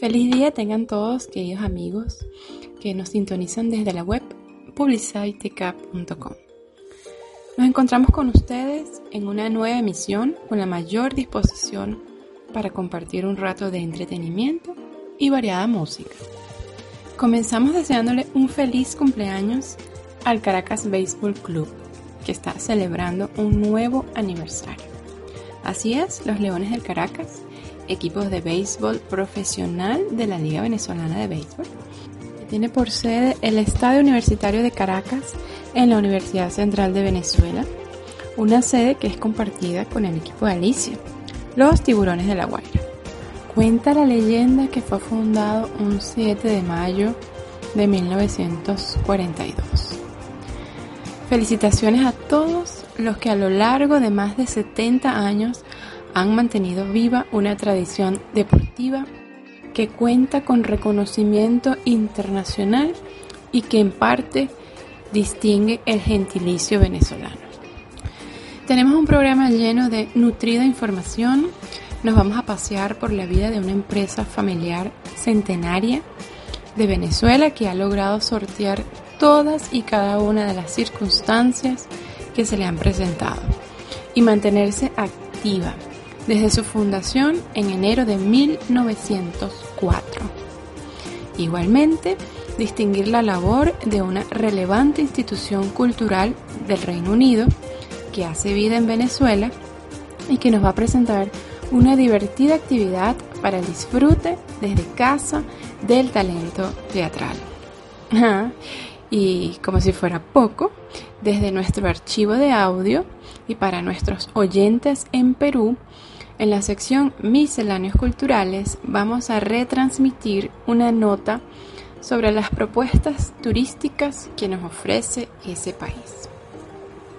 Feliz día tengan todos, queridos amigos, que nos sintonizan desde la web publicitycap.com. Nos encontramos con ustedes en una nueva emisión con la mayor disposición para compartir un rato de entretenimiento y variada música. Comenzamos deseándole un feliz cumpleaños al Caracas Baseball Club, que está celebrando un nuevo aniversario. Así es, los Leones del Caracas, equipos de béisbol profesional de la Liga Venezolana de Béisbol, tiene por sede el Estadio Universitario de Caracas en la Universidad Central de Venezuela, una sede que es compartida con el equipo de Alicia, los Tiburones de la Guaira. Cuenta la leyenda que fue fundado un 7 de mayo de 1942. Felicitaciones a todos los que a lo largo de más de 70 años han mantenido viva una tradición deportiva que cuenta con reconocimiento internacional y que en parte distingue el gentilicio venezolano. Tenemos un programa lleno de nutrida información. Nos vamos a pasear por la vida de una empresa familiar centenaria de Venezuela que ha logrado sortear todas y cada una de las circunstancias que se le han presentado y mantenerse activa desde su fundación en enero de 1904. Igualmente, distinguir la labor de una relevante institución cultural del Reino Unido que hace vida en Venezuela y que nos va a presentar una divertida actividad para el disfrute desde casa del talento teatral. y como si fuera poco, desde nuestro archivo de audio y para nuestros oyentes en Perú, en la sección Misceláneos Culturales vamos a retransmitir una nota sobre las propuestas turísticas que nos ofrece ese país.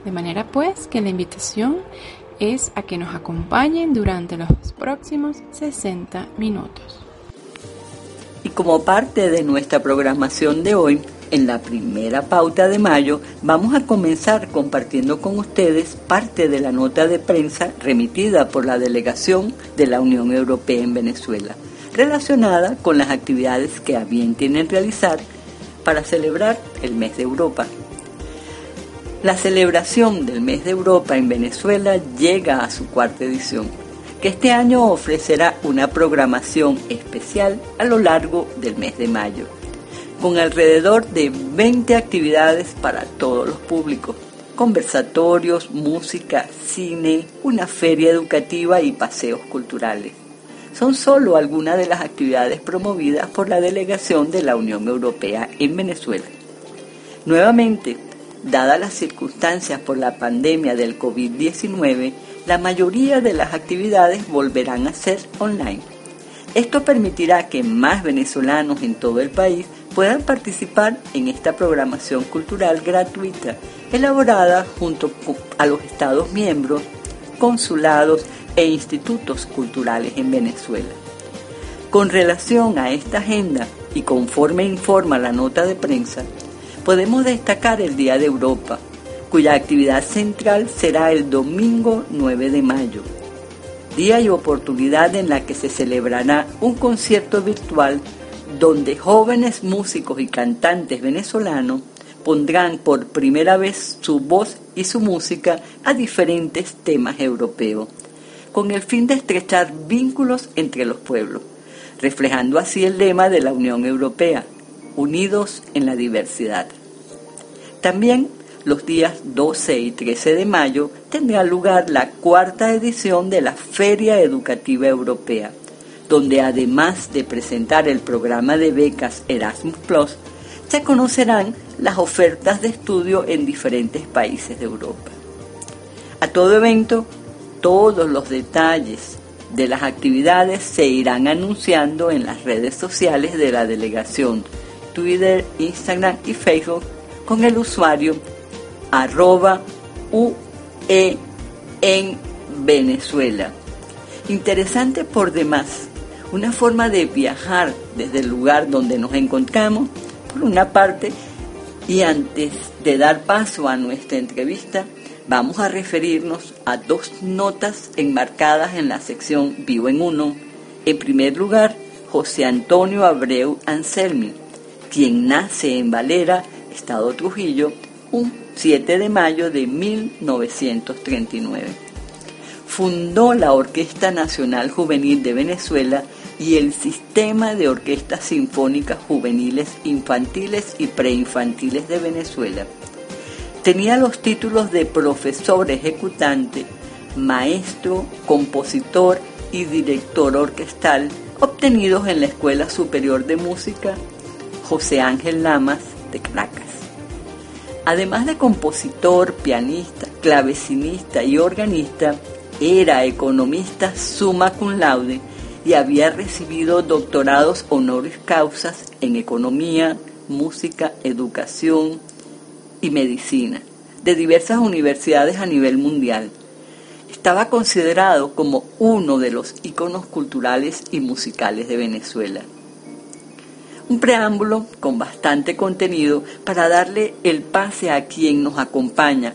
De manera pues que la invitación es a que nos acompañen durante los próximos 60 minutos. Y como parte de nuestra programación de hoy, en la primera pauta de mayo vamos a comenzar compartiendo con ustedes parte de la nota de prensa remitida por la delegación de la Unión Europea en Venezuela, relacionada con las actividades que a bien tienen realizar para celebrar el mes de Europa. La celebración del mes de Europa en Venezuela llega a su cuarta edición, que este año ofrecerá una programación especial a lo largo del mes de mayo con alrededor de 20 actividades para todos los públicos, conversatorios, música, cine, una feria educativa y paseos culturales. Son solo algunas de las actividades promovidas por la delegación de la Unión Europea en Venezuela. Nuevamente, dadas las circunstancias por la pandemia del COVID-19, la mayoría de las actividades volverán a ser online. Esto permitirá que más venezolanos en todo el país puedan participar en esta programación cultural gratuita elaborada junto a los Estados miembros, consulados e institutos culturales en Venezuela. Con relación a esta agenda y conforme informa la nota de prensa, podemos destacar el Día de Europa, cuya actividad central será el domingo 9 de mayo, día y oportunidad en la que se celebrará un concierto virtual donde jóvenes músicos y cantantes venezolanos pondrán por primera vez su voz y su música a diferentes temas europeos, con el fin de estrechar vínculos entre los pueblos, reflejando así el lema de la Unión Europea, unidos en la diversidad. También los días 12 y 13 de mayo tendrá lugar la cuarta edición de la Feria Educativa Europea, donde además de presentar el programa de becas Erasmus Plus, se conocerán las ofertas de estudio en diferentes países de Europa. A todo evento, todos los detalles de las actividades se irán anunciando en las redes sociales de la delegación, Twitter, Instagram y Facebook con el usuario arroba UE en Venezuela. Interesante por demás una forma de viajar desde el lugar donde nos encontramos, por una parte, y antes de dar paso a nuestra entrevista, vamos a referirnos a dos notas enmarcadas en la sección Vivo en Uno. En primer lugar, José Antonio Abreu Anselmi, quien nace en Valera, Estado Trujillo, un 7 de mayo de 1939. Fundó la Orquesta Nacional Juvenil de Venezuela y el Sistema de Orquestas Sinfónicas Juveniles Infantiles y Preinfantiles de Venezuela. Tenía los títulos de profesor ejecutante, maestro, compositor y director orquestal obtenidos en la Escuela Superior de Música José Ángel Lamas de Caracas. Además de compositor, pianista, clavecinista y organista, era economista summa cum laude y había recibido doctorados honoris causas en economía, música, educación y medicina de diversas universidades a nivel mundial. Estaba considerado como uno de los íconos culturales y musicales de Venezuela. Un preámbulo con bastante contenido para darle el pase a quien nos acompaña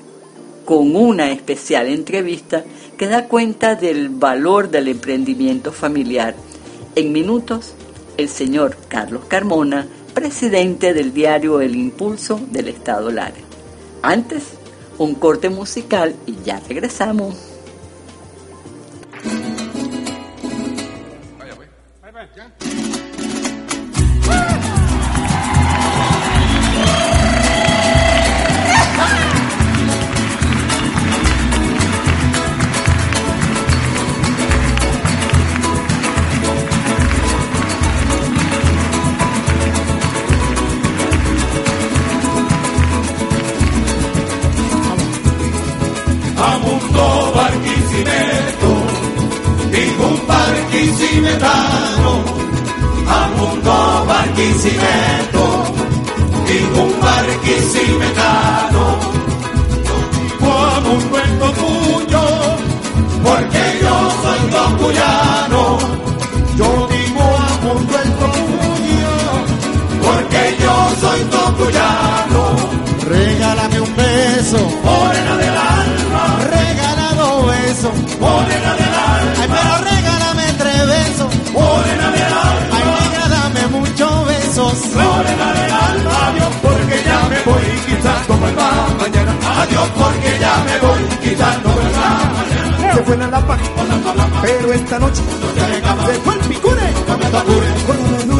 con una especial entrevista que da cuenta del valor del emprendimiento familiar. En minutos, el señor Carlos Carmona, presidente del diario El Impulso del Estado Lara. Antes, un corte musical y ya regresamos. a Mundo Barquisimeto, ningún barquisimetano, a Mundo Barquisimeto, ningún barquisimetano, a un es tuyo, porque yo soy cuyano. beso, de alma. Ay, pero regálame tres besos, morena de alma. Ay, negra, dame muchos besos, morena de alma. Adiós porque ya me voy, quizás no vuelva mañana. Adiós porque ya me voy, quizás no vuelva mañana. Se fue la lapa, pero esta noche no te se fue el picure, no me con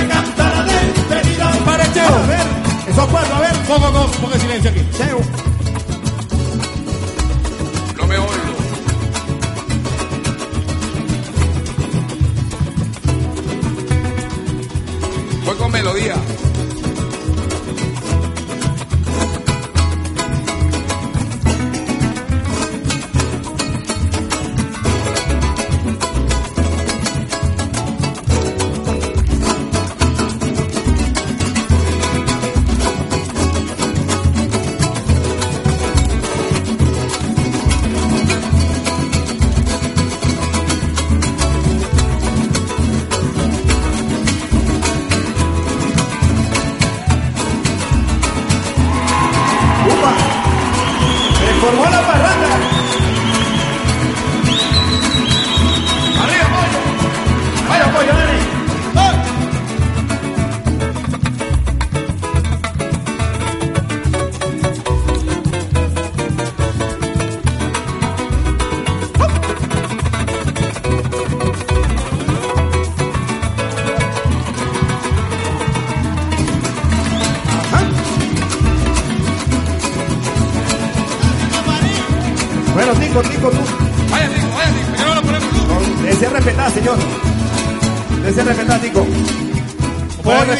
canta la despedida. Para. A ver, eso cuatro, a ver. Pongo, pongo, pongo silencio aquí. Cheo. No me oigo. Voy con melodía.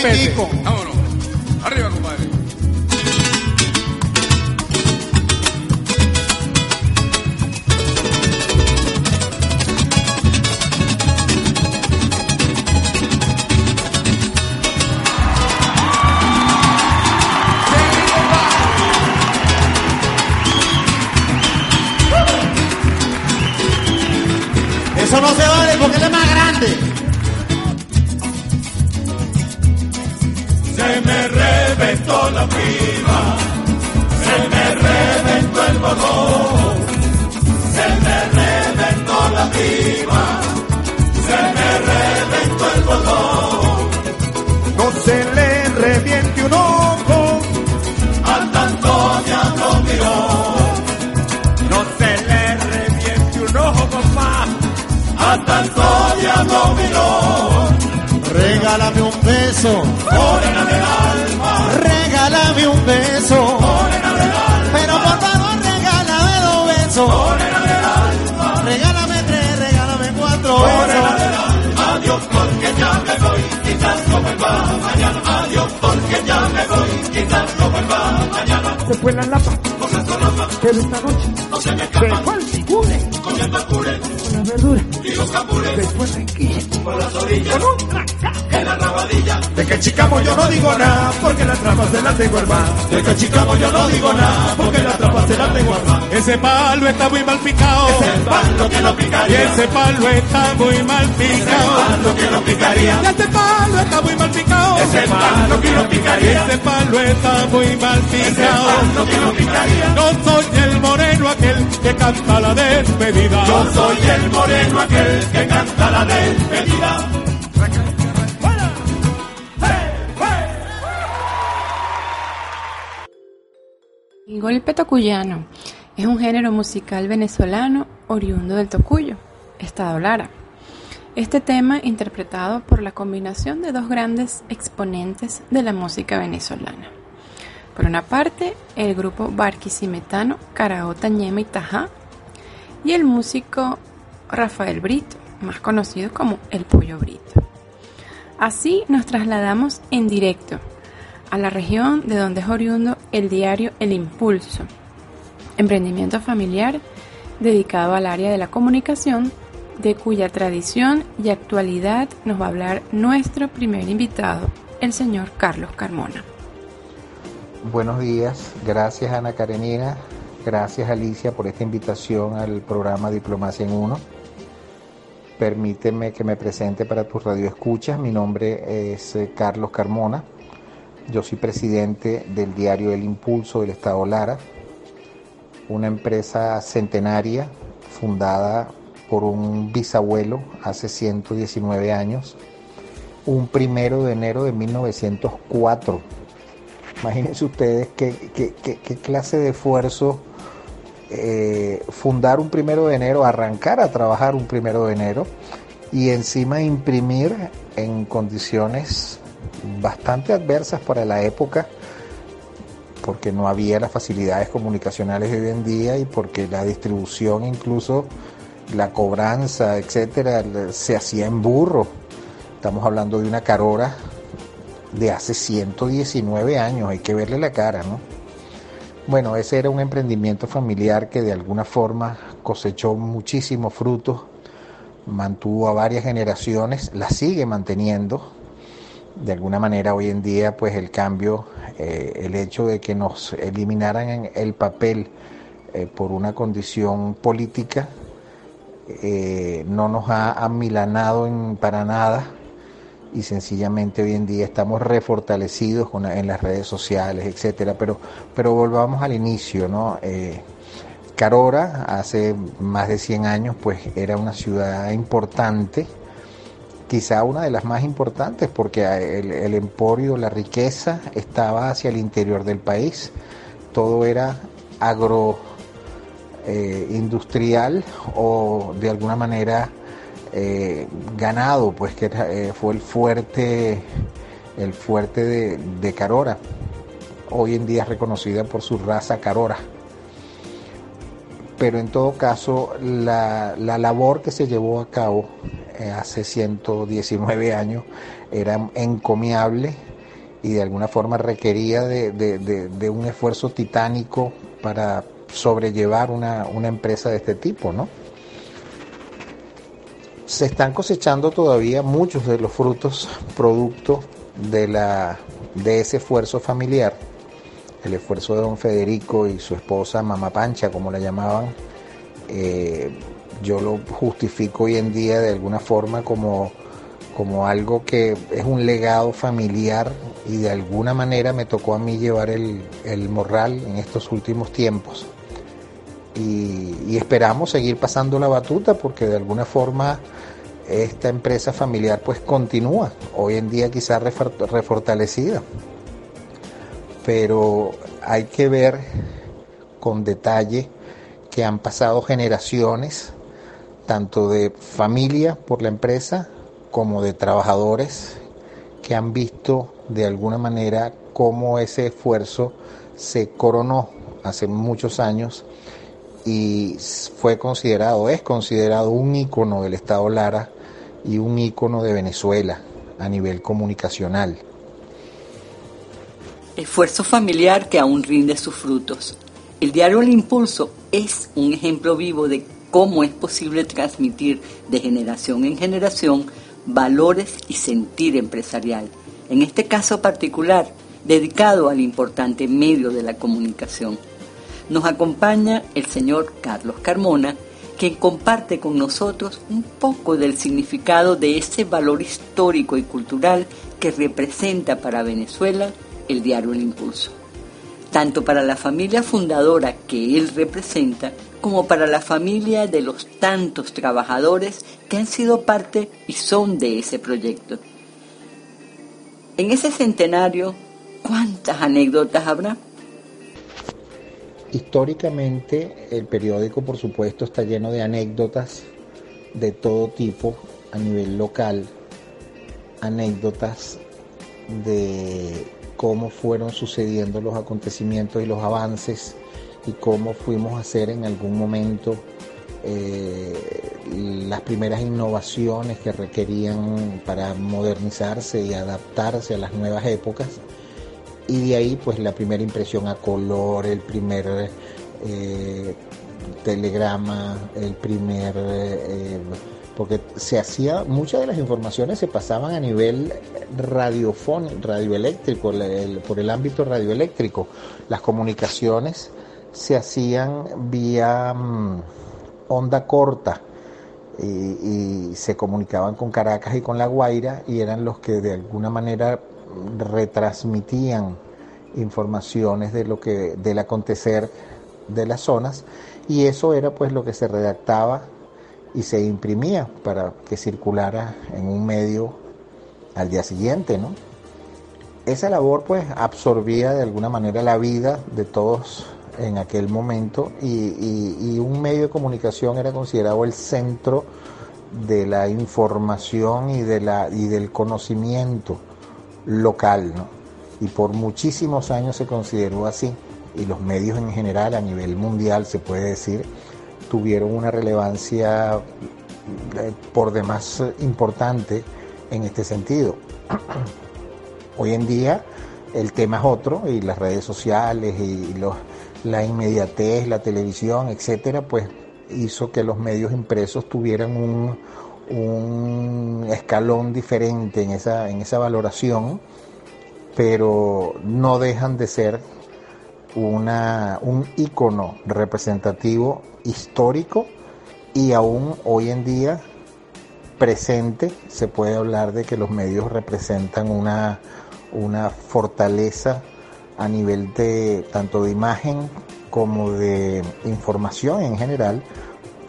Pepete. Miró, Regálame un beso, morena del alma, regálame un beso, morena del alma, pero por favor regálame dos besos. morena del alma, Regálame tres, regálame cuatro morena besos. del alma, adiós porque ya me voy, quizás no vuelva mañana, adiós porque ya me voy, quizás no vuelva mañana, Se fue la lapa, pero esta noche no se me se escapa, fue el cure. Comiendo el con la verdura. Y los capures, Después de aquí, por las orillas, con un en la rabadilla, De que chicamo yo no digo nada, porque la trampa se la tengo hermano. de cachicamo yo no digo nada, porque la trampa se la tengo armada, Ese palo está muy mal picado. el palo que lo Y picaría, ese palo está muy mal picado. palo que lo picaría, Y ese palo está muy mal picado. ese palo que lo picaría, Ese palo está muy mal ese picado. palo que lo picaría. Yo soy el moreno aquel que canta la despedida. Yo soy el moreno aquel que canta la despedida. El golpe tocuyano es un género musical venezolano oriundo del Tocuyo, Estado Lara. Este tema interpretado por la combinación de dos grandes exponentes de la música venezolana. Por una parte, el grupo Barquisimetano Caraota Ñema y Tajá y el músico Rafael Brito, más conocido como El Pollo Brito. Así nos trasladamos en directo a la región de donde es oriundo el diario El Impulso, emprendimiento familiar dedicado al área de la comunicación, de cuya tradición y actualidad nos va a hablar nuestro primer invitado, el señor Carlos Carmona. Buenos días, gracias Ana Karenina, gracias Alicia por esta invitación al programa Diplomacia en Uno. Permíteme que me presente para tus radioescuchas. Mi nombre es eh, Carlos Carmona. Yo soy presidente del diario El Impulso del Estado Lara, una empresa centenaria fundada por un bisabuelo hace 119 años, un primero de enero de 1904. Imagínense ustedes qué, qué- qué- qué clase de esfuerzo eh, fundar un primero de enero, arrancar a trabajar un primero de enero y encima imprimir en condiciones bastante adversas para la época, porque no había las facilidades comunicacionales de hoy en día y porque la distribución, incluso la cobranza, etcétera, se hacía en burro. Estamos hablando de una carora de hace 119 años, hay que verle la cara, ¿no? Bueno, ese era un emprendimiento familiar que de alguna forma cosechó muchísimos frutos, mantuvo a varias generaciones, la sigue manteniendo. De alguna manera hoy en día, pues el cambio, eh, el hecho de que nos eliminaran el papel eh, por una condición política, eh, no nos ha amilanado en, para nada y sencillamente hoy en día estamos refortalecidos en las redes sociales, etcétera. Pero, pero volvamos al inicio, ¿no? Eh, Carora hace más de 100 años, pues era una ciudad importante, quizá una de las más importantes, porque el, el emporio, la riqueza estaba hacia el interior del país, todo era agro eh, o de alguna manera eh, ganado, pues que eh, fue el fuerte, el fuerte de, Carora. Hoy en día es reconocida por su raza Carora. Pero en todo caso, la, la labor que se llevó a cabo eh, hace 119 años era encomiable y de alguna forma requería de, de- de- de un esfuerzo titánico para sobrellevar una, una empresa de este tipo, ¿no? Se están cosechando todavía muchos de los frutos producto de, la, de ese esfuerzo familiar, el esfuerzo de don Federico y su esposa Mamá Pancha, como la llamaban. Eh, yo lo justifico hoy en día de alguna forma como como algo que es un legado familiar y de alguna manera me tocó a mí llevar el, el morral en estos últimos tiempos. Y, esperamos seguir pasando la batuta porque de alguna forma esta empresa familiar pues continúa, hoy en día quizás refortalecida, pero hay que ver con detalle que han pasado generaciones, tanto de familia por la empresa como de trabajadores que han visto de alguna manera cómo ese esfuerzo se coronó hace muchos años y fue considerado, es considerado un ícono del Estado Lara y un ícono de Venezuela a nivel comunicacional. Esfuerzo familiar que aún rinde sus frutos. El diario El Impulso es un ejemplo vivo de cómo es posible transmitir de generación en generación valores y sentir empresarial. En este caso particular, dedicado al importante medio de la comunicación. Nos acompaña el señor Carlos Carmona, quien comparte con nosotros un poco del significado de ese valor histórico y cultural que representa para Venezuela el diario El Impulso, tanto para la familia fundadora que él representa como para la familia de los tantos trabajadores que han sido parte y son de ese proyecto. En ese centenario, ¿cuántas anécdotas habrá? Históricamente el periódico por supuesto está lleno de anécdotas de todo tipo a nivel local, anécdotas de cómo fueron sucediendo los acontecimientos y los avances y cómo fuimos a hacer en algún momento eh, las primeras innovaciones que requerían para modernizarse y adaptarse a las nuevas épocas y de ahí pues la primera impresión a color, el primer eh, telegrama, el primer... Eh, porque se hacía, muchas de las informaciones se pasaban a nivel radiofónico, radioeléctrico, por el ámbito radioeléctrico. Las comunicaciones se hacían vía mm, onda corta y, se comunicaban con Caracas y con La Guaira y eran los que de alguna manera retransmitían informaciones de lo que del acontecer de las zonas y eso era pues lo que se redactaba y se imprimía para que circulara en un medio al día siguiente, ¿no? Esa labor pues absorbía de alguna manera la vida de todos en aquel momento y, un medio de comunicación era considerado el centro de la información y, de la, y del conocimiento local, ¿no? Y por muchísimos años se consideró así, y los medios en general a nivel mundial, se puede decir, tuvieron una relevancia eh, por demás importante en este sentido. Hoy en día el tema es otro y las redes sociales y los, la inmediatez, la televisión, etcétera, pues hizo que los medios impresos tuvieran un, un escalón diferente en esa, en esa valoración, pero no dejan de ser una, un ícono representativo histórico y aún hoy en día presente se puede hablar de que los medios representan una, una fortaleza a nivel de tanto de imagen como de información en general,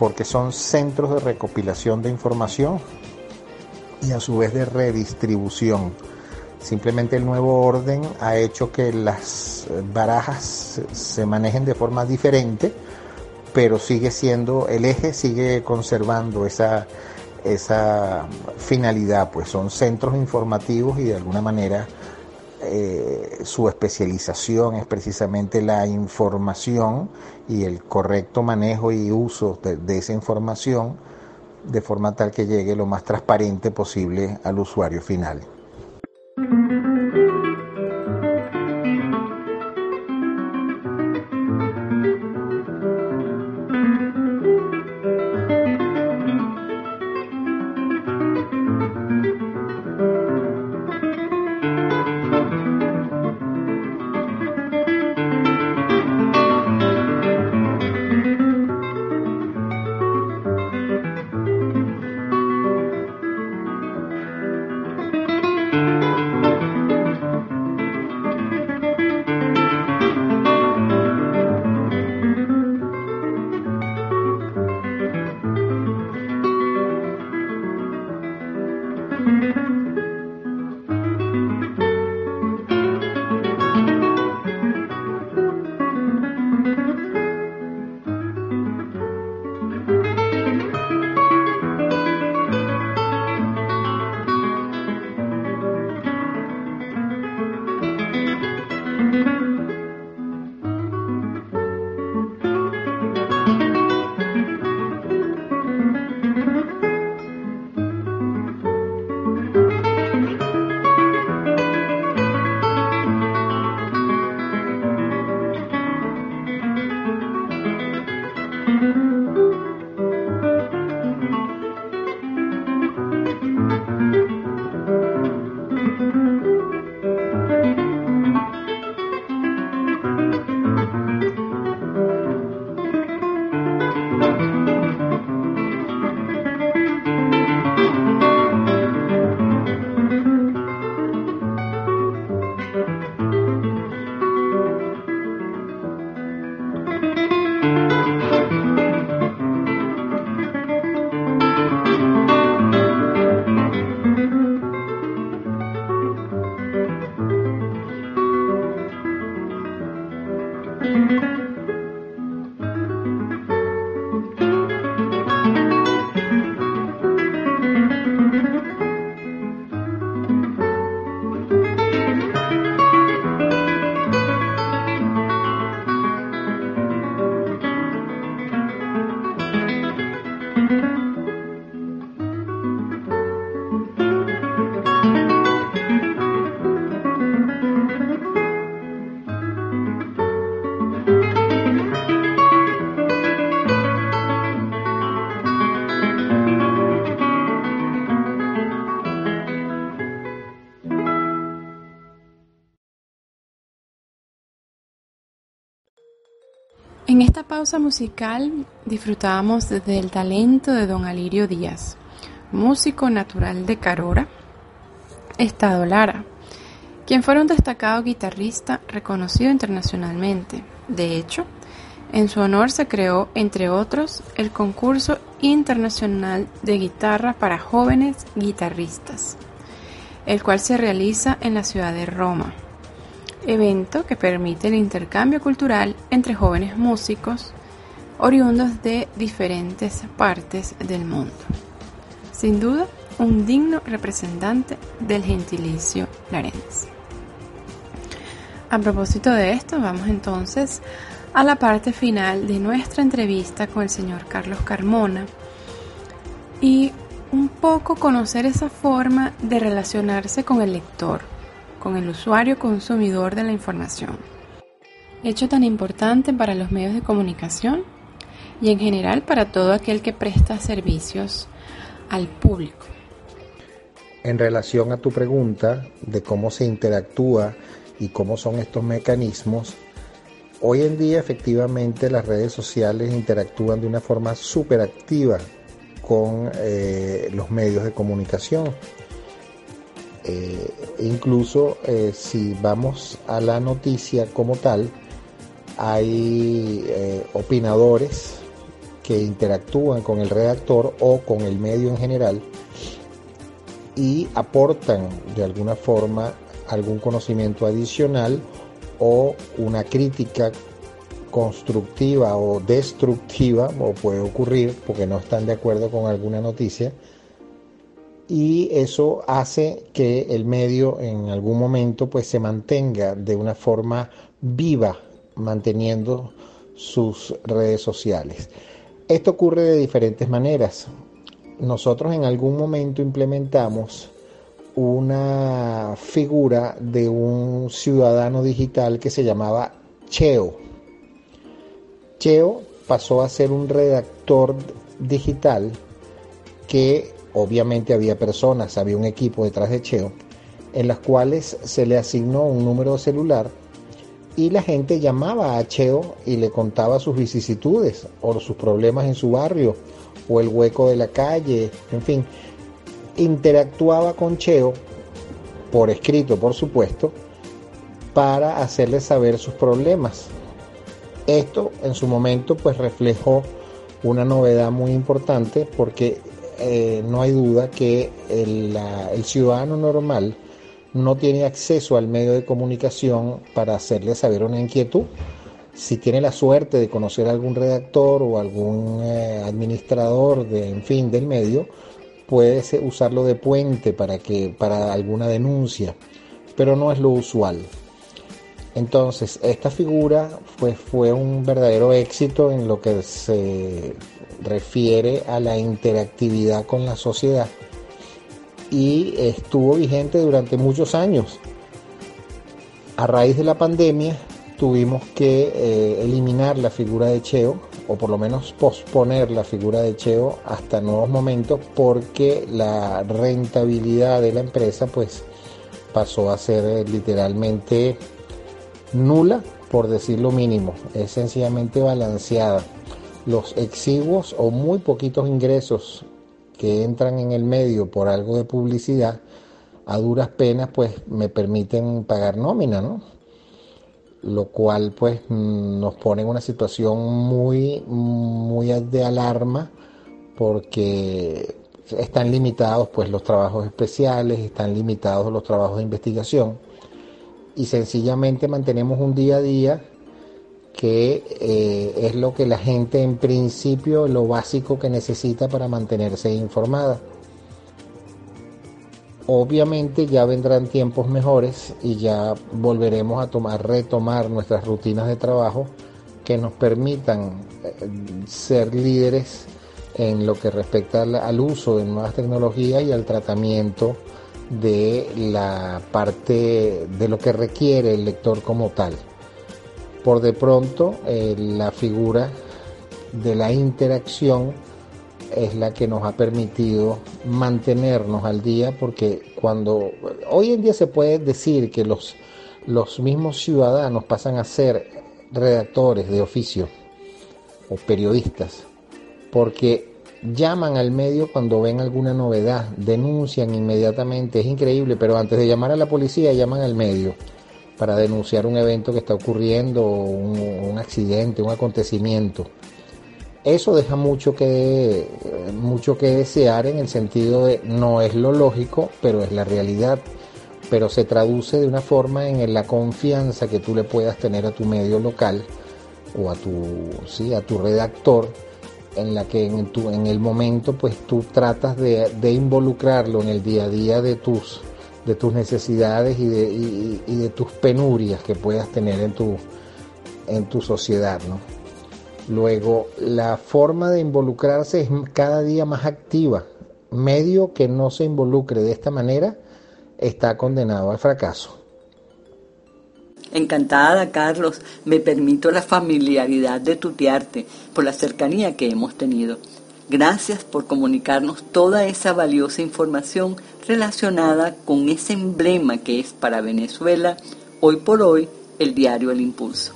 porque son centros de recopilación de información y a su vez de redistribución. Simplemente el nuevo orden ha hecho que las barajas se manejen de forma diferente, pero sigue siendo, el eje sigue conservando esa, esa finalidad, pues son centros informativos y de alguna manera eh, su especialización es precisamente la información y el correcto manejo y uso de, esa información de forma tal que llegue lo más transparente posible al usuario final. Pausa musical disfrutábamos del talento de don Alirio Díaz, músico natural de Carora, Estado Lara, quien fue un destacado guitarrista reconocido internacionalmente. De hecho, en su honor se creó, entre otros, el concurso internacional de guitarra para jóvenes guitarristas, el cual se realiza en la ciudad de Roma evento que permite el intercambio cultural entre jóvenes músicos oriundos de diferentes partes del mundo. Sin duda, un digno representante del gentilicio larense. A propósito de esto, vamos entonces a la parte final de nuestra entrevista con el señor Carlos Carmona y un poco conocer esa forma de relacionarse con el lector con el usuario consumidor de la información. Hecho tan importante para los medios de comunicación y en general para todo aquel que presta servicios al público. En relación a tu pregunta de cómo se interactúa y cómo son estos mecanismos, hoy en día efectivamente las redes sociales interactúan de una forma súper activa con eh, los medios de comunicación. Eh, incluso eh, si vamos a la noticia como tal, hay eh, opinadores que interactúan con el redactor o con el medio en general y aportan de alguna forma algún conocimiento adicional o una crítica constructiva o destructiva, o puede ocurrir porque no están de acuerdo con alguna noticia, y eso hace que el medio en algún momento pues se mantenga de una forma viva manteniendo sus redes sociales. Esto ocurre de diferentes maneras. Nosotros en algún momento implementamos una figura de un ciudadano digital que se llamaba Cheo. Cheo pasó a ser un redactor digital que obviamente había personas, había un equipo detrás de Cheo, en las cuales se le asignó un número celular y la gente llamaba a Cheo y le contaba sus vicisitudes o sus problemas en su barrio o el hueco de la calle, en fin, interactuaba con Cheo por escrito por supuesto, para hacerles saber sus problemas. Esto en su momento pues reflejó una novedad muy importante porque eh, no hay duda que el, ciudadano normal no tiene acceso al medio de comunicación para hacerle saber una inquietud. Si tiene la suerte de conocer a algún redactor o algún eh, administrador de, en fin, del medio, puede usarlo de puente para que para alguna denuncia, pero no es lo usual. Entonces, esta figura pues, fue un verdadero éxito en lo que se refiere a la interactividad con la sociedad y estuvo vigente durante muchos años. A raíz de la pandemia tuvimos que eh, eliminar la figura de Cheo o por lo menos posponer la figura de Cheo hasta nuevos momentos porque la rentabilidad de la empresa pues pasó a ser eh, literalmente nula por decir lo mínimo, es sencillamente balanceada. Los exiguos o muy poquitos ingresos que entran en el medio por algo de publicidad, a duras penas pues me permiten pagar nómina, ¿no? Lo cual pues nos pone en una situación muy, muy de alarma porque están limitados pues los trabajos especiales, están limitados los trabajos de investigación y sencillamente mantenemos un día a día que eh, es lo que la gente en principio, lo básico que necesita para mantenerse informada. Obviamente ya vendrán tiempos mejores y ya volveremos a tomar, retomar nuestras rutinas de trabajo que nos permitan eh, ser líderes en lo que respecta al uso de nuevas tecnologías y al tratamiento de la parte de lo que requiere el lector como tal. Por de pronto, eh, la figura de la interacción es la que nos ha permitido mantenernos al día porque cuando hoy en día se puede decir que los, los mismos ciudadanos pasan a ser redactores de oficio o periodistas porque llaman al medio cuando ven alguna novedad, denuncian inmediatamente, es increíble, pero antes de llamar a la policía llaman al medio para denunciar un evento que está ocurriendo, un, accidente, un acontecimiento. Eso deja mucho que, mucho que desear en el sentido de no es lo lógico, pero es la realidad. Pero se traduce de una forma en la confianza que tú le puedas tener a tu medio local o a tu, sí, a tu redactor, en la que en, tu, en el momento pues tú tratas de, de involucrarlo en el día a día de tus de tus necesidades y de, y, de tus penurias que puedas tener en tu, en tu sociedad. ¿no? Luego, la forma de involucrarse es cada día más activa. Medio que no se involucre de esta manera está condenado al fracaso. Encantada, Carlos. Me permito la familiaridad de tutearte por la cercanía que hemos tenido. Gracias por comunicarnos toda esa valiosa información relacionada con ese emblema que es para Venezuela hoy por hoy el diario El Impulso.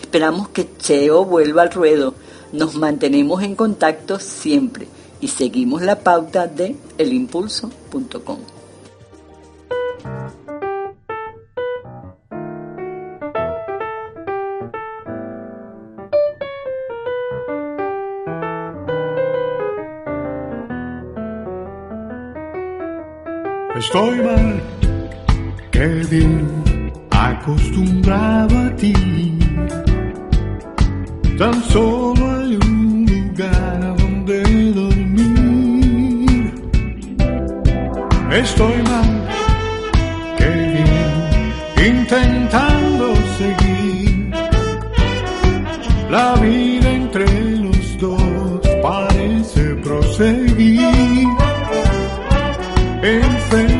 Esperamos que Cheo vuelva al ruedo. Nos mantenemos en contacto siempre y seguimos la pauta de elimpulso.com. Estoy mal, que bien acostumbrado a ti. Tan solo hay un lugar donde dormir. Estoy mal, que bien intentando seguir la vida entre los dos parece proseguir. Enfermedad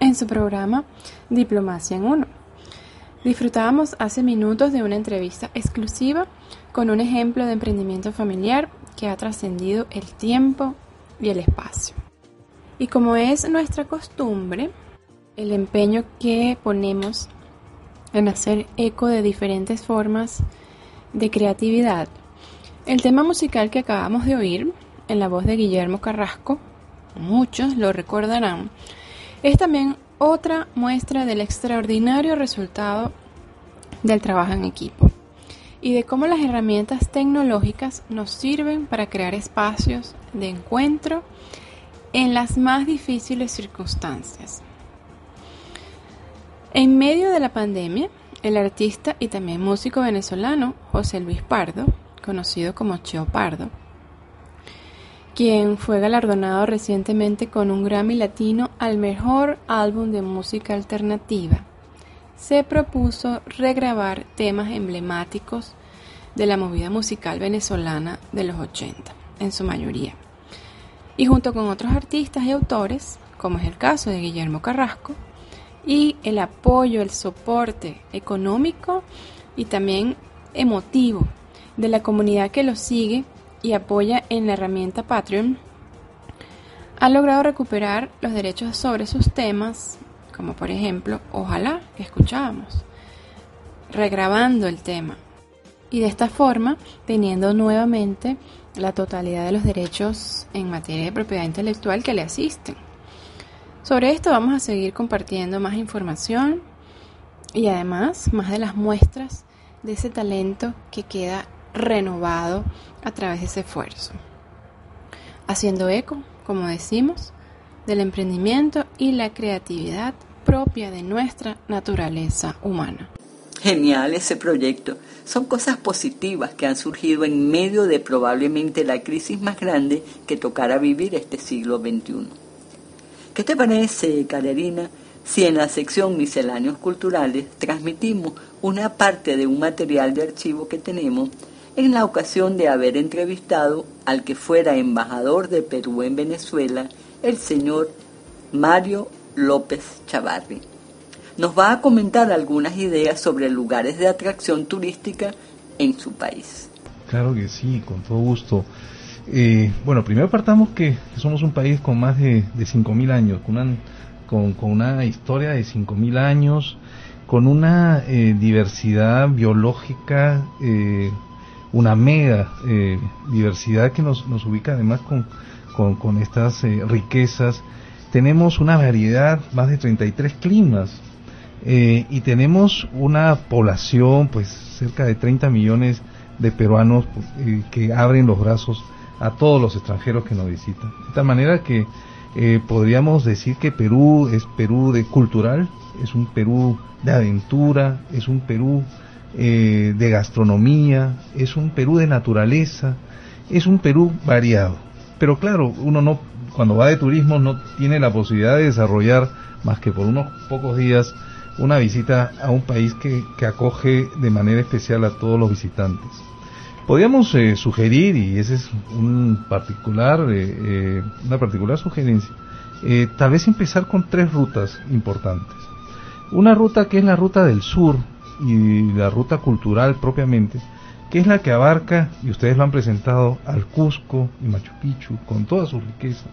en su programa Diplomacia en Uno. Disfrutábamos hace minutos de una entrevista exclusiva con un ejemplo de emprendimiento familiar que ha trascendido el tiempo y el espacio. Y como es nuestra costumbre, el empeño que ponemos en hacer eco de diferentes formas de creatividad el tema musical que acabamos de oír, en la voz de Guillermo Carrasco, muchos lo recordarán, es también otra muestra del extraordinario resultado del trabajo en equipo y de cómo las herramientas tecnológicas nos sirven para crear espacios de encuentro en las más difíciles circunstancias. En medio de la pandemia, el artista y también músico venezolano José Luis Pardo conocido como Cheo Pardo, quien fue galardonado recientemente con un Grammy Latino al mejor álbum de música alternativa, se propuso regrabar temas emblemáticos de la movida musical venezolana de los 80, en su mayoría. Y junto con otros artistas y autores, como es el caso de Guillermo Carrasco, y el apoyo, el soporte económico y también emotivo de la comunidad que lo sigue y apoya en la herramienta Patreon, ha logrado recuperar los derechos sobre sus temas, como por ejemplo Ojalá, que escuchábamos, regrabando el tema. Y de esta forma, teniendo nuevamente la totalidad de los derechos en materia de propiedad intelectual que le asisten. Sobre esto vamos a seguir compartiendo más información y además más de las muestras de ese talento que queda renovado a través de ese esfuerzo. Haciendo eco, como decimos, del emprendimiento y la creatividad propia de nuestra naturaleza humana. Genial ese proyecto. Son cosas positivas que han surgido en medio de probablemente la crisis más grande que tocará vivir este siglo XXI. ¿Qué te parece, Carolina, si en la sección Misceláneos Culturales transmitimos una parte de un material de archivo que tenemos en la ocasión de haber entrevistado al que fuera embajador de Perú en Venezuela, el señor Mario López Chavarri. nos va a comentar algunas ideas sobre lugares de atracción turística en su país. Claro que sí, con todo gusto. Eh, bueno, primero partamos que somos un país con más de, de 5.000 años, con una, con, una historia de 5.000 años, con una eh, diversidad biológica, eh, una mega diversidad que nos, nos ubica además con, con, estas riquezas. Tenemos una variedad, más de 33 climas, y tenemos una población, pues cerca de 30 millones de peruanos que abren los brazos a todos los extranjeros que nos visitan. De tal manera que eh, podríamos decir que Perú es Perú de cultural, es un Perú de aventura, es un Perú eh, de gastronomía, es un Perú de naturaleza, es un Perú variado. Pero claro, uno no, cuando va de turismo no tiene la posibilidad de desarrollar más que por unos pocos días una visita a un país que, que acoge de manera especial a todos los visitantes. Podríamos eh, sugerir, y esa es un particular, eh, una particular sugerencia, tal vez empezar con tres rutas importantes. Una ruta que es la ruta del sur y la ruta cultural propiamente, que es la que abarca, y ustedes lo han presentado, al Cusco y Machu Picchu, con toda su riqueza,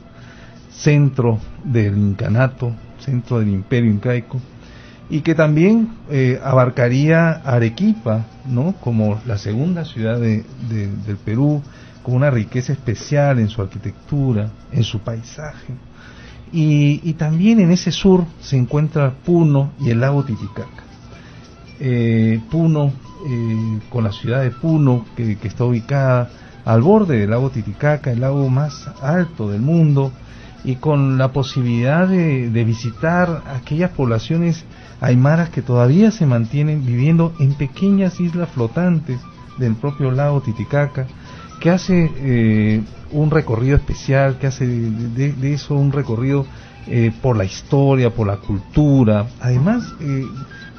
centro del incanato, centro del imperio incaico, y que también eh, abarcaría Arequipa, ¿no? Como la segunda ciudad de, del Perú, con una riqueza especial en su arquitectura, en su paisaje. Y, también en ese sur se encuentra Puno y el lago Titicaca. Eh, Puno, eh, con la ciudad de Puno, que, está ubicada al borde del lago Titicaca, el lago más alto del mundo, y con la posibilidad de, visitar aquellas poblaciones aymaras que todavía se mantienen viviendo en pequeñas islas flotantes del propio lago Titicaca, que hace eh, un recorrido especial, que hace de, eso un recorrido eh, por la historia, por la cultura. Además,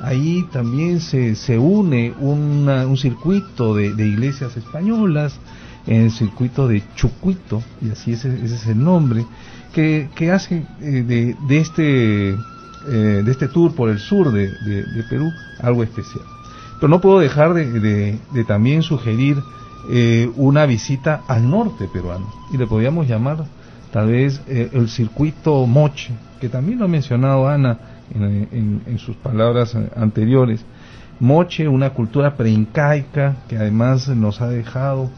ahí también se, se une un circuito de, iglesias españolas, en el circuito de Chucuito, y así ese, ese es el nombre, que, que hace de, de este eh, de este tour por el sur de, Perú algo especial. Pero no puedo dejar de, también sugerir eh, una visita al norte peruano y le podríamos llamar tal vez eh, el circuito Moche, que también lo ha mencionado Ana en, sus palabras anteriores. Moche, una cultura preincaica que además nos ha dejado,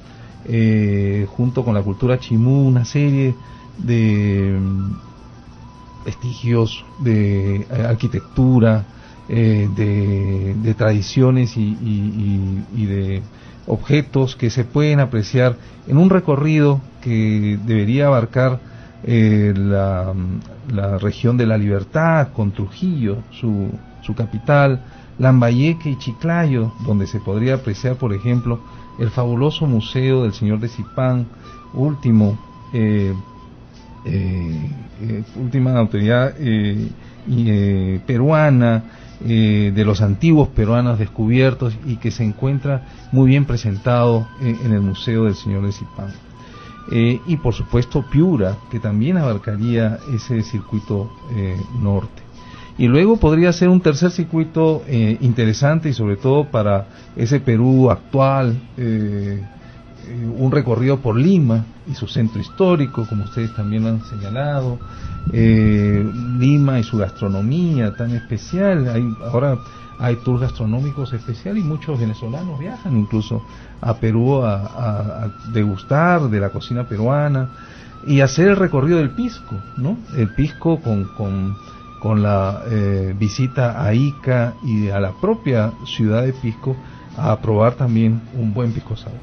junto con la cultura chimú, una serie de vestigios de eh, arquitectura, eh, de, tradiciones y, de objetos que se pueden apreciar en un recorrido que debería abarcar eh, la, región de la libertad con Trujillo, su, su capital, Lambayeque y Chiclayo, donde se podría apreciar, por ejemplo, el fabuloso museo del señor de Zipán, último eh, eh, última autoridad eh, eh, peruana, de los antiguos peruanos descubiertos y que se encuentra muy bien presentado en el Museo del Señor de Zipán. Y por supuesto Piura, que también abarcaría ese circuito norte. Y luego podría ser un tercer circuito interesante y sobre todo para ese Perú actual, eh, un recorrido por Lima y su centro histórico, como ustedes también lo han señalado, eh, Lima y su gastronomía tan especial, hay, ahora hay tours gastronómicos especiales y muchos venezolanos viajan incluso a Perú a, degustar de la cocina peruana y hacer el recorrido del Pisco, ¿no? El Pisco con, con, con la eh, visita a Ica y a la propia ciudad de Pisco a probar también un buen pisco sabor.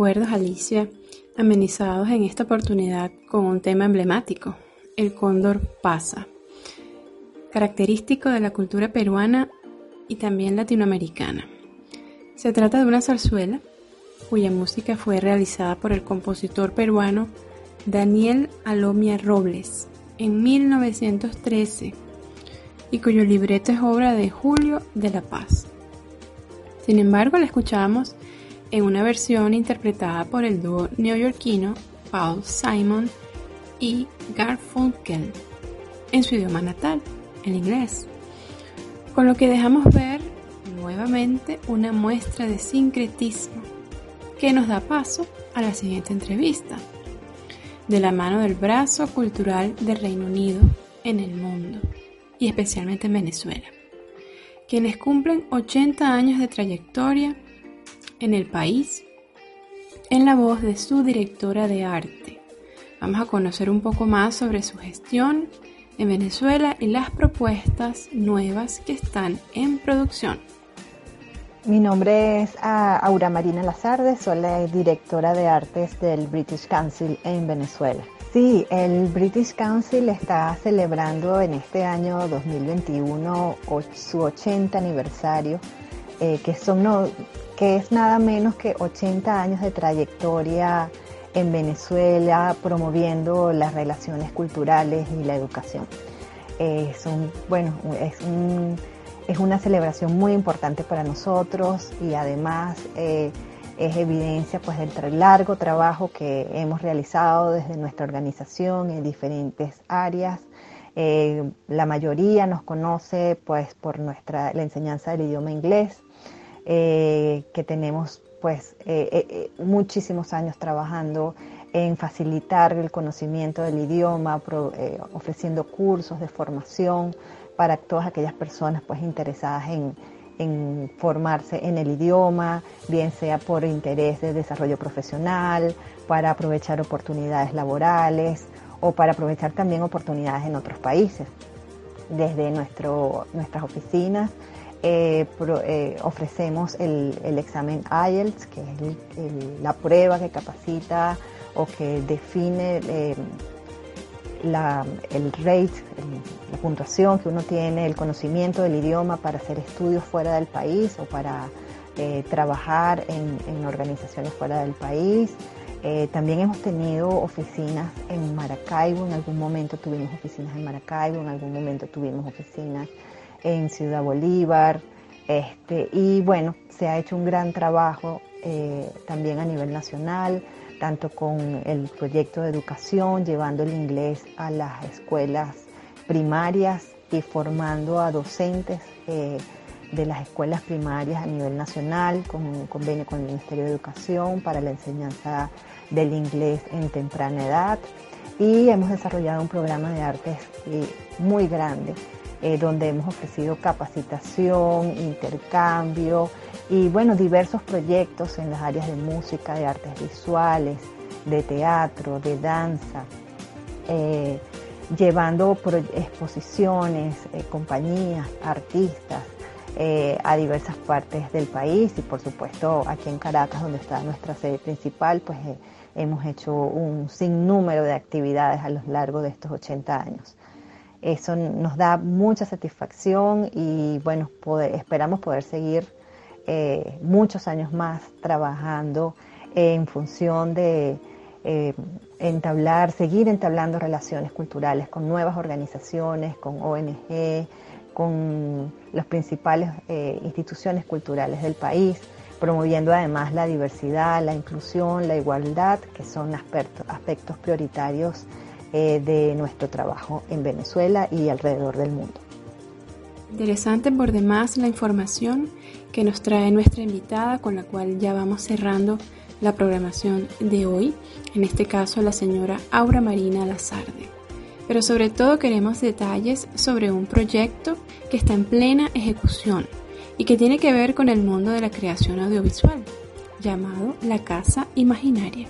Recuerdos, Alicia, amenizados en esta oportunidad con un tema emblemático, el cóndor pasa, característico de la cultura peruana y también latinoamericana. Se trata de una zarzuela cuya música fue realizada por el compositor peruano Daniel Alomia Robles en 1913 y cuyo libreto es obra de Julio de la Paz. Sin embargo, la escuchamos en una versión interpretada por el dúo neoyorquino Paul Simon y Garfunkel en su idioma natal, el inglés, con lo que dejamos ver nuevamente una muestra de sincretismo que nos da paso a la siguiente entrevista, de la mano del brazo cultural del Reino Unido en el mundo y especialmente en Venezuela, quienes cumplen 80 años de trayectoria en el país en la voz de su directora de arte. Vamos a conocer un poco más sobre su gestión en Venezuela y las propuestas nuevas que están en producción. Mi nombre es ah, Aura Marina Lazarde, soy la directora de artes del British Council en Venezuela. Sí, el British Council está celebrando en este año 2021 su 80 aniversario, eh, que, son, que es nada menos que 80 años de trayectoria en Venezuela promoviendo las relaciones culturales y la educación. es bueno, es un es una celebración muy importante para nosotros y además eh, es evidencia pues del largo trabajo que hemos realizado desde nuestra organización en diferentes áreas. Eh, la mayoría nos conoce pues por nuestra la enseñanza del idioma inglés, eh, que tenemos pues muchísimos años trabajando en facilitar el conocimiento del idioma, ofreciendo cursos de formación para todas aquellas personas pues interesadas en, formarse en el idioma, bien sea por interés de desarrollo profesional, para aprovechar oportunidades laborales o para aprovechar también oportunidades en otros países. Desde nuestro, nuestras oficinas eh, eh, ofrecemos el, examen IELTS, que es la prueba que capacita o que define eh, el rate, la puntuación que uno tiene, el conocimiento del idioma para hacer estudios fuera del país o para trabajar en, organizaciones fuera del país. También hemos tenido oficinas en Maracaibo, en algún momento tuvimos oficinas en Maracaibo, en algún momento tuvimos oficinas en Ciudad Bolívar. Este, y bueno, se ha hecho un gran trabajo eh, también a nivel nacional tanto con el proyecto de educación, llevando el inglés a las escuelas primarias y formando a docentes eh, de las escuelas primarias a nivel nacional, con un convenio con el Ministerio de Educación para la enseñanza del inglés en temprana edad. Y hemos desarrollado un programa de artes eh, muy grande, eh, donde hemos ofrecido capacitación, intercambio, y bueno, diversos proyectos en las áreas de música, de artes visuales, de teatro, de danza, eh, llevando exposiciones, eh, compañías, artistas a diversas partes del país y por supuesto aquí en Caracas, donde está nuestra sede principal, pues hemos hecho un sinnúmero de actividades a lo largo de estos 80 años. Eso nos da mucha satisfacción y bueno, esperamos poder seguir eh, muchos años más trabajando en función de eh, entablar, seguir entablando relaciones culturales con nuevas organizaciones, con ONG, con las principales eh, instituciones culturales del país, promoviendo además la diversidad, la inclusión, la igualdad, que son aspectos, aspectos prioritarios de nuestro trabajo en Venezuela y alrededor del mundo. Interesante por demás la información que nos trae nuestra invitada con la cual ya vamos cerrando la programación de hoy, en este caso la señora Aura Marina Lazarde. Pero sobre todo queremos detalles sobre un proyecto que está en plena ejecución y que tiene que ver con el mundo de la creación audiovisual, llamado La Casa Imaginaria.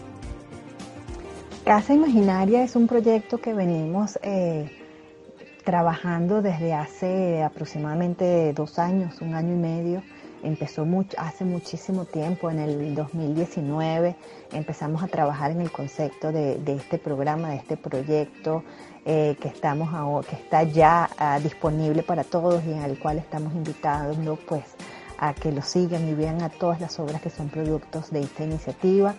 Casa Imaginaria es un proyecto que venimos eh, trabajando desde hace aproximadamente dos años, un año y medio, empezó mucho, hace muchísimo tiempo, en el 2019, empezamos a trabajar en el concepto de, este programa, de este proyecto eh, que, estamos que está ya ah, disponible para todos y en el cual estamos invitando pues, a que lo sigan y vean a todas las obras que son productos de esta iniciativa,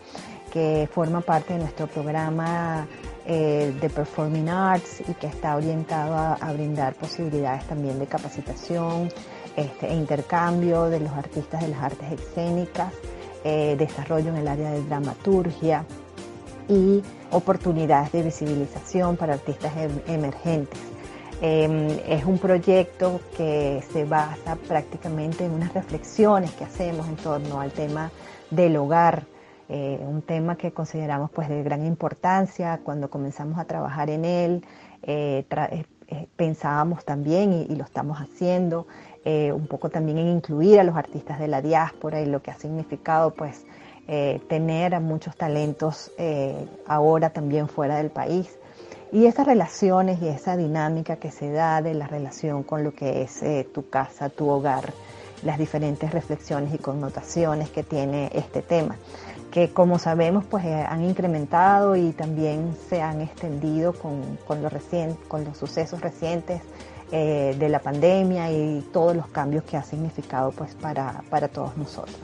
que forma parte de nuestro programa eh, de Performing Arts y que está orientado a brindar posibilidades también de capacitación, este, e intercambio de los artistas de las artes escénicas, eh, desarrollo en el área de dramaturgia y oportunidades de visibilización para artistas em, emergentes. Em, es un proyecto que se basa prácticamente en unas reflexiones que hacemos en torno al tema del hogar, eh, un tema que consideramos pues de gran importancia cuando comenzamos a trabajar en él. Eh, pensábamos también, y, lo estamos haciendo, eh, un poco también en incluir a los artistas de la diáspora y lo que ha significado pues eh, tener a muchos talentos eh, ahora también fuera del país. Y esas relaciones y esa dinámica que se da de la relación con lo que es tu casa, tu hogar, las diferentes reflexiones y connotaciones que tiene este tema, que como sabemos pues han incrementado y también se han extendido con, con, con los sucesos recientes eh, de la pandemia y todos los cambios que ha significado pues para, para todos nosotros.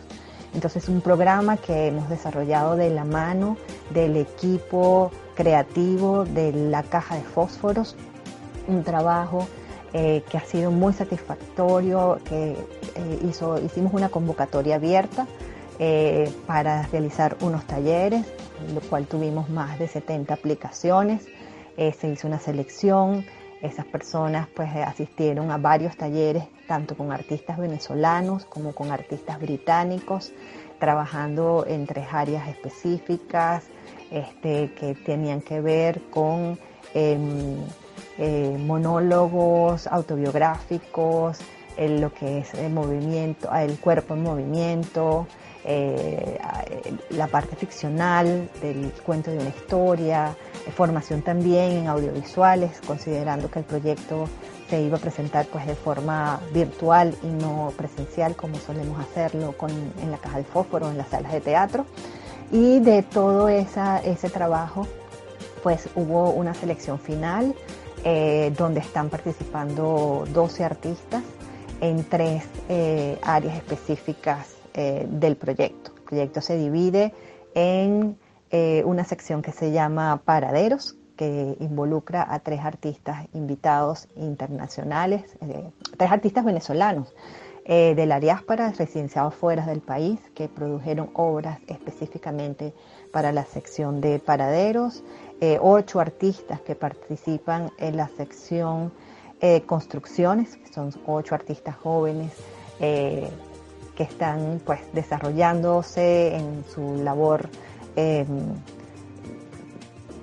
Entonces un programa que hemos desarrollado de la mano del equipo creativo de la caja de fósforos, un trabajo eh, que ha sido muy satisfactorio, que eh, hizo, hicimos una convocatoria abierta para realizar unos talleres, lo cual tuvimos más de 70 aplicaciones, se hizo una selección, esas personas pues eh, asistieron a varios talleres, tanto con artistas venezolanos como con artistas británicos, trabajando en tres áreas específicas este, que tenían que ver con em, eh, monólogos autobiográficos, lo que es el movimiento, el cuerpo en movimiento, eh, la parte ficcional del cuento de una historia, formación también en audiovisuales, considerando que el proyecto se iba a presentar pues de forma virtual y no presencial como solemos hacerlo con, en la caja de fósforo, en las salas de teatro. Y de todo ese trabajo pues hubo una selección final eh, donde están participando 12 artistas en tres eh, áreas específicas eh, del proyecto. El proyecto se divide en eh, una sección que se llama Paraderos, que involucra a tres artistas invitados internacionales, eh, tres artistas venezolanos eh, de la diáspora, residenciados fuera del país, que produjeron obras específicamente para la sección de Paraderos, ocho artistas que participan en la sección Construcciones, que son ocho artistas jóvenes que están pues desarrollándose en su labor Em,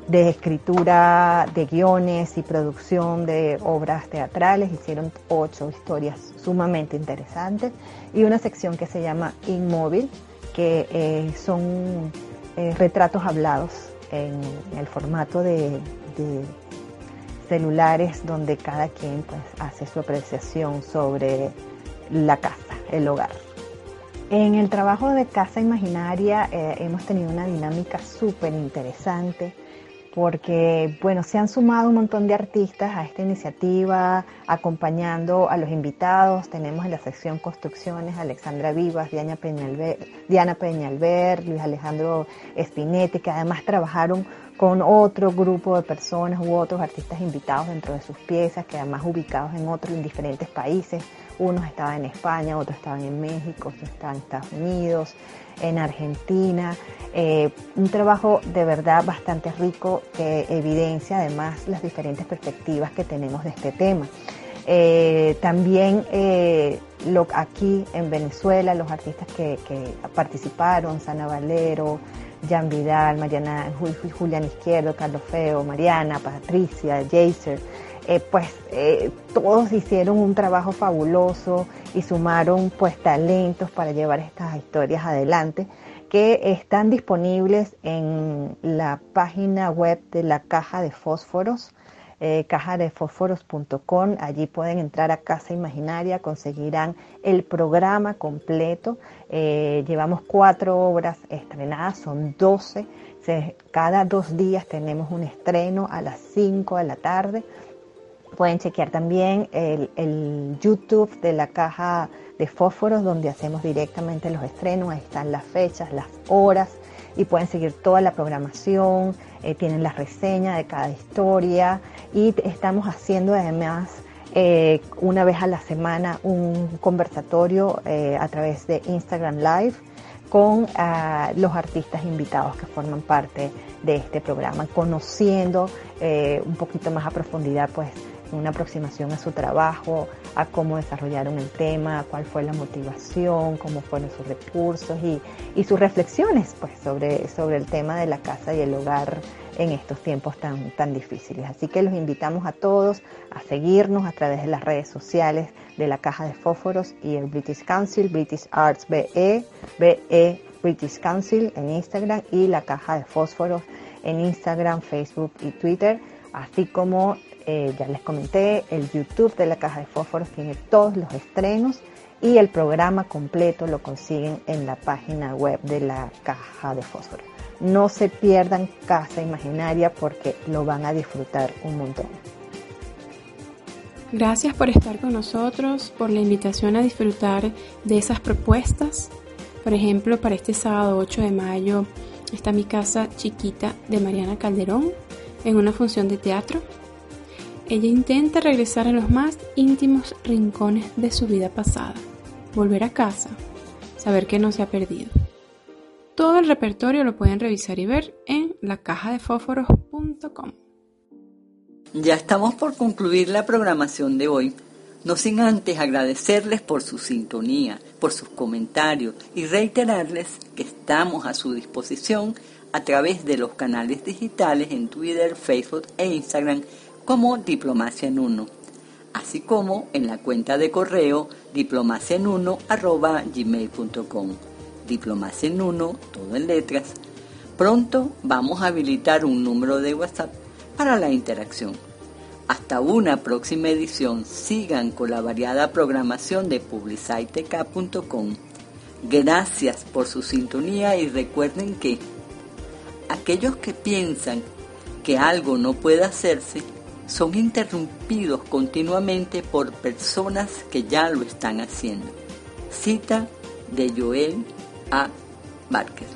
de escritura de guiones y producción de obras teatrales. Hicieron ocho historias sumamente interesantes y una sección que se llama Inmóvil, que eh, son eh, retratos hablados en el formato de, celulares donde cada quien pues, hace su apreciación sobre la casa, el hogar. En el trabajo de Casa Imaginaria eh, hemos tenido una dinámica súper interesante porque, bueno, se han sumado un montón de artistas a esta iniciativa, acompañando a los invitados. Tenemos en la sección Construcciones Alexandra Vivas, Diana Peñalver, Diana Luis Alejandro Espinetti, que además trabajaron con otro grupo de personas u otros artistas invitados dentro de sus piezas, que además ubicados en otros, en diferentes países unos estaban en España, otros estaban en México, otros estaban en Estados Unidos, en Argentina. Eh, un trabajo de verdad bastante rico que evidencia además las diferentes perspectivas que tenemos de este tema. Eh, también eh, lo, aquí en Venezuela, los artistas que, participaron, Sana Valero, Jan Vidal, Mariana, Julián Izquierdo, Carlos Feo, Mariana, Patricia, Jaser, eh, pues eh, todos hicieron un trabajo fabuloso y sumaron pues talentos para llevar estas historias adelante que están disponibles en la página web de la caja de fósforos eh, cajadefósforos.com. Allí pueden entrar a Casa Imaginaria, conseguirán el programa completo. Eh, llevamos cuatro obras estrenadas, son 12. cada dos días tenemos un estreno a las 5 de la tarde. Pueden chequear también el, YouTube de la caja de fósforos donde hacemos directamente los estrenos. Están las fechas, las horas y pueden seguir toda la programación, eh, tienen las reseñas de cada historia y estamos haciendo además eh, una vez a la semana un conversatorio eh, a través de Instagram Live con ah, los artistas invitados que forman parte de este programa, conociendo un poquito más a profundidad pues una aproximación a su trabajo, a cómo desarrollaron el tema, cuál fue la motivación, cómo fueron sus recursos y, sus reflexiones pues, sobre, sobre el tema de la casa y el hogar en estos tiempos tan, tan difíciles. Así que los invitamos a todos a seguirnos a través de las redes sociales de la Caja de Fósforos y el British Council, British Arts BE, BE British Council en Instagram y la Caja de Fósforos en Instagram, Facebook y Twitter, así como eh, ya les comenté, el YouTube de la Caja de Fósforos tiene todos los estrenos y el programa completo lo consiguen en la página web de la Caja de Fósforos. No se pierdan Casa Imaginaria porque lo van a disfrutar un montón. Gracias por estar con nosotros, por la invitación a disfrutar de esas propuestas. Por ejemplo, para este sábado 8 de mayo está mi casa chiquita de Mariana Calderón en una función de teatro ella intenta regresar a los más íntimos rincones de su vida pasada, volver a casa, saber que no se ha perdido. Todo el repertorio lo pueden revisar y ver en lacajadefósforos.com. Ya estamos por concluir la programación de hoy, no sin antes agradecerles por su sintonía, por sus comentarios y reiterarles que estamos a su disposición a través de los canales digitales en Twitter, Facebook e Instagram como Diplomacia en Uno, así como en la cuenta de correo diplomaciaenuno.gmail.com. Diplomacia en Uno, todo en letras. Pronto vamos a habilitar un número de WhatsApp para la interacción. Hasta una próxima edición, sigan con la variada programación de publicitec.com. Gracias por su sintonía y recuerden que aquellos que piensan que algo no puede hacerse, son interrumpidos continuamente por personas que ya lo están haciendo. Cita de Joel A. Márquez.